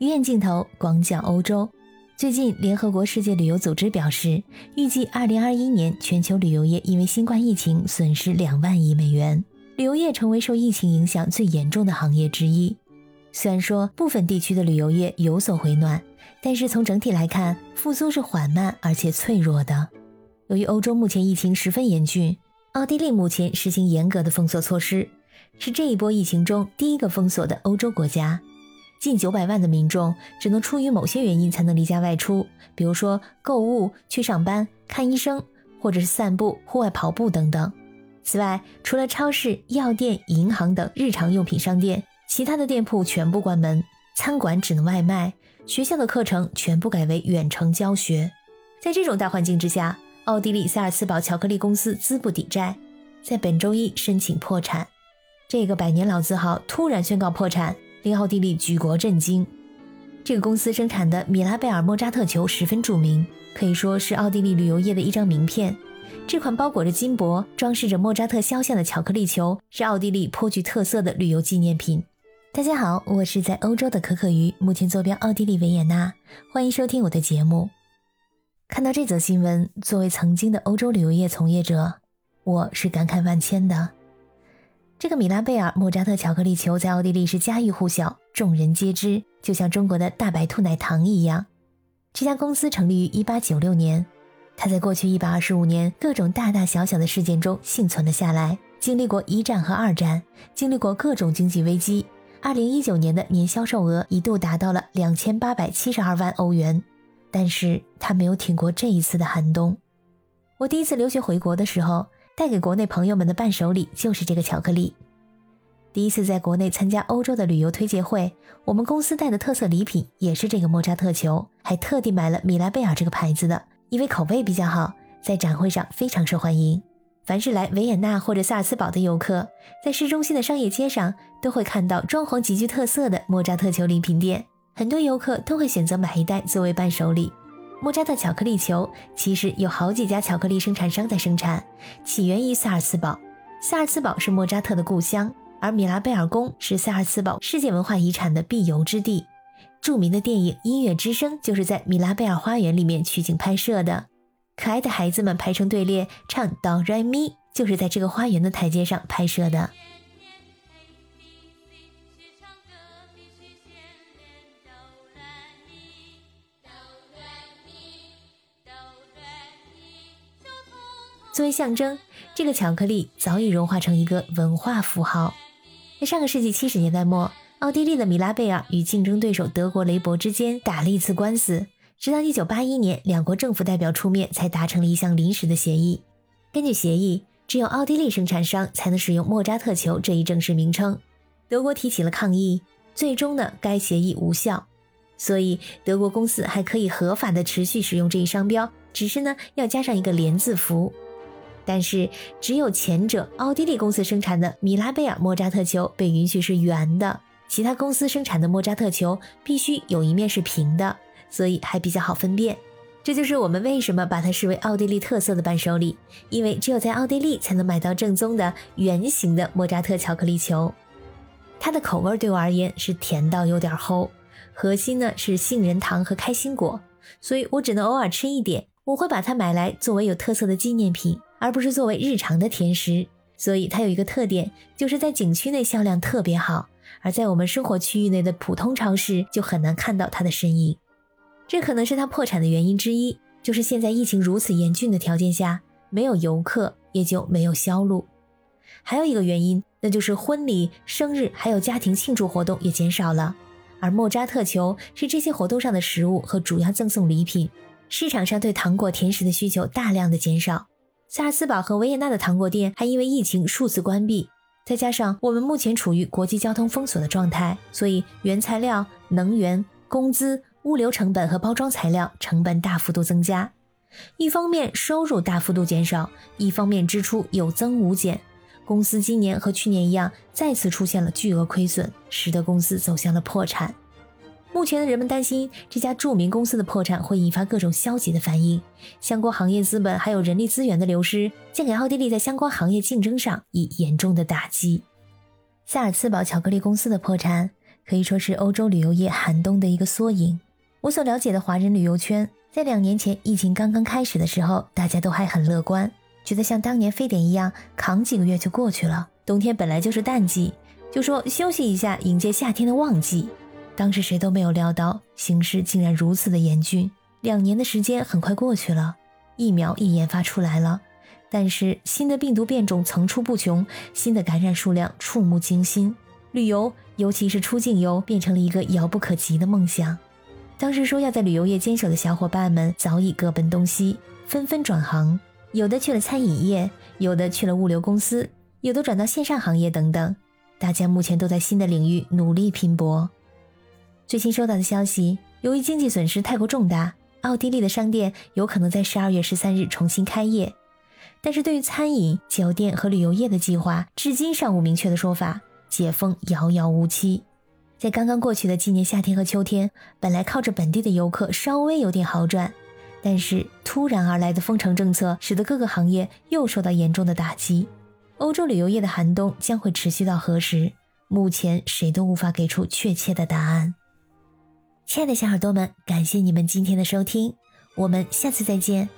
远镜头广角欧洲。最近，联合国世界旅游组织表示，预计2021年全球旅游业因为新冠疫情损失两万亿美元，旅游业成为受疫情影响最严重的行业之一。虽然说部分地区的旅游业有所回暖，但是从整体来看，复苏是缓慢而且脆弱的。由于欧洲目前疫情十分严峻，奥地利目前实行严格的封锁措施，是这一波疫情中第一个封锁的欧洲国家。近九百万的民众只能出于某些原因才能离家外出，比如说购物、去上班、看医生，或者是散步、户外跑步等等。此外，除了超市、药店、银行等日常用品商店。其他的店铺全部关门，餐馆只能外卖，学校的课程全部改为远程教学。在这种大环境之下，奥地利萨尔茨堡巧克力公司资不抵债，在本周一申请破产。这个百年老字号突然宣告破产，令奥地利举国震惊。这个公司生产的米拉贝尔莫扎特球十分著名，可以说是奥地利旅游业的一张名片。这款包裹着金箔、装饰着莫扎特肖像的巧克力球，是奥地利颇具特色的旅游纪念品。大家好，我是在欧洲的可可鱼，目前坐标奥地利维也纳，欢迎收听我的节目。看到这则新闻，作为曾经的欧洲旅游业从业者，我是感慨万千的。这个米拉贝尔莫扎特巧克力球在奥地利是家喻户晓，众人皆知，就像中国的大白兔奶糖一样。这家公司成立于1896年，它在过去125年各种大大小小的事件中幸存了下来，经历过一战和二战，经历过各种经济危机。二零一九年的年销售额一度达到了两千八百七十二万欧元，但是他没有挺过这一次的寒冬。我第一次留学回国的时候，带给国内朋友们的伴手礼就是这个巧克力。第一次在国内参加欧洲的旅游推介会，我们公司带的特色礼品也是这个莫扎特球，还特地买了米拉贝尔这个牌子的，因为口味比较好，在展会上非常受欢迎。凡是来维也纳或者萨尔茨堡的游客，在市中心的商业街上都会看到装潢极具特色的莫扎特球礼品店，很多游客都会选择买一袋作为伴手礼。莫扎特巧克力球其实有好几家巧克力生产商在生产，起源于萨尔茨堡。萨尔茨堡是莫扎特的故乡，而米拉贝尔宫是萨尔茨堡世界文化遗产的必游之地。著名的电影《音乐之声》就是在米拉贝尔花园里面取景拍摄的。可爱的孩子们排成队列唱哆来咪，就是在这个花园的台阶上拍摄的。作为象征，这个巧克力早已融化成一个文化符号。在上个世纪七十年代末，奥地利的米拉贝尔与竞争对手德国雷伯之间打了一次官司。直到一九八一年，两国政府代表出面才达成了一项临时的协议。根据协议，只有奥地利生产商才能使用莫扎特球这一正式名称。德国提起了抗议，最终呢，该协议无效。所以，德国公司还可以合法的持续使用这一商标，只是呢，要加上一个连字符。但是，只有前者奥地利公司生产的米拉贝尔莫扎特球被允许是圆的，其他公司生产的莫扎特球必须有一面是平的。所以还比较好分辨，这就是我们为什么把它视为奥地利特色的伴手礼，因为只有在奥地利才能买到正宗的圆形的莫扎特巧克力球。它的口味对我而言是甜到有点齁，核心呢是杏仁糖和开心果，所以我只能偶尔吃一点。我会把它买来作为有特色的纪念品，而不是作为日常的甜食。所以它有一个特点，就是在景区内销量特别好，而在我们生活区域内的普通超市就很难看到它的身影。这可能是它破产的原因之一，就是现在疫情如此严峻的条件下，没有游客也就没有销路。还有一个原因，那就是婚礼、生日还有家庭庆祝活动也减少了，而莫扎特球是这些活动上的食物和主要赠送礼品。市场上对糖果甜食的需求大量的减少，萨尔茨堡和维也纳的糖果店还因为疫情数次关闭，再加上我们目前处于国际交通封锁的状态，所以原材料、能源、工资。物流成本和包装材料成本大幅度增加，一方面收入大幅度减少，一方面支出有增无减。公司今年和去年一样，再次出现了巨额亏损，使得公司走向了破产。目前的人们担心这家著名公司的破产会引发各种消极的反应，相关行业资本还有人力资源的流失，将给奥地利在相关行业竞争上以严重的打击。萨尔茨堡巧克力公司的破产。可以说是欧洲旅游业寒冬的一个缩影。我所了解的华人旅游圈，在两年前疫情刚刚开始的时候，大家都还很乐观，觉得像当年非典一样，扛几个月就过去了。冬天本来就是淡季，就说休息一下，迎接夏天的旺季。当时谁都没有料到，形势竟然如此的严峻。两年的时间很快过去了，疫苗也研发出来了，但是新的病毒变种层出不穷，新的感染数量触目惊心。旅游，尤其是出境游，变成了一个遥不可及的梦想。当时说要在旅游业坚守的小伙伴们，早已各奔东西，纷纷转行，有的去了餐饮业，有的去了物流公司，有的转到线上行业等等。大家目前都在新的领域努力拼搏。最新收到的消息，由于经济损失太过重大，奥地利的商店有可能在十二月十三日重新开业。但是对于餐饮、酒店和旅游业的计划，至今尚无明确的说法，解封遥遥无期。在刚刚过去的今年夏天和秋天，本来靠着本地的游客稍微有点好转，但是突然而来的封城政策，使得各个行业又受到严重的打击。欧洲旅游业的寒冬将会持续到何时？目前谁都无法给出确切的答案。亲爱的小耳朵们，感谢你们今天的收听，我们下次再见。